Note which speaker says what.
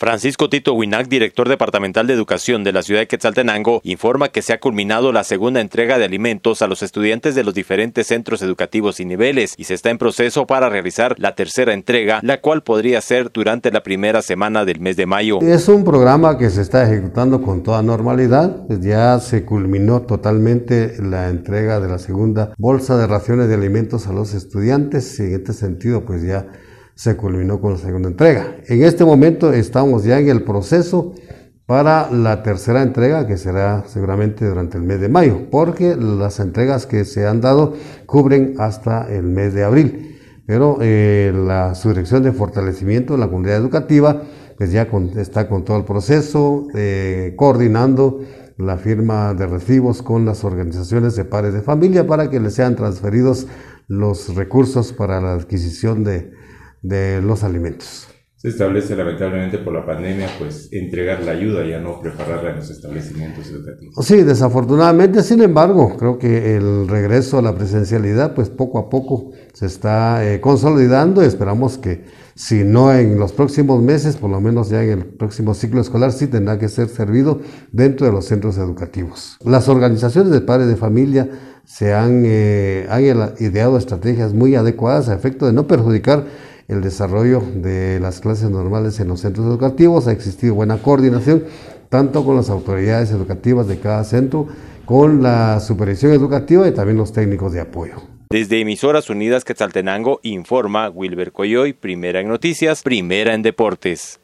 Speaker 1: Francisco Tito Winac, director departamental de educación de la ciudad de Quetzaltenango, informa que se ha culminado la segunda entrega de alimentos a los estudiantes de los diferentes centros educativos y niveles y se está en proceso para realizar la tercera entrega, la cual podría ser durante la primera semana del mes de mayo.
Speaker 2: Es un programa que se está ejecutando con toda normalidad. Ya se culminó totalmente la entrega de la segunda bolsa de raciones de alimentos a los estudiantes en este sentido pues ya se culminó con la segunda entrega. En este momento estamos ya en el proceso para la tercera entrega, que será seguramente durante el mes de mayo, porque las entregas que se han dado cubren hasta el mes de abril. Pero eh, la subdirección de fortalecimiento de la comunidad educativa pues ya está con todo el proceso, eh, coordinando la firma de recibos con las organizaciones de padres de familia para que les sean transferidos los recursos para la adquisición de, de los alimentos.
Speaker 3: Se establece lamentablemente por la pandemia, pues entregar la ayuda, ya no prepararla en los establecimientos educativos.
Speaker 2: Sí, desafortunadamente, sin embargo, creo que el regreso a la presencialidad, pues poco a poco se está eh, consolidando y esperamos que, si no en los próximos meses, por lo menos ya en el próximo ciclo escolar, sí tendrá que ser servido dentro de los centros educativos. Las organizaciones de padres de familia se han, eh, han ideado estrategias muy adecuadas a efecto de no perjudicar el desarrollo de las clases normales en los centros educativos. Ha existido buena coordinación tanto con las autoridades educativas de cada centro, con la supervisión educativa y también los técnicos de apoyo.
Speaker 1: Desde Emisoras Unidas Quetzaltenango informa Wilber Coyoy, primera en noticias, primera en deportes.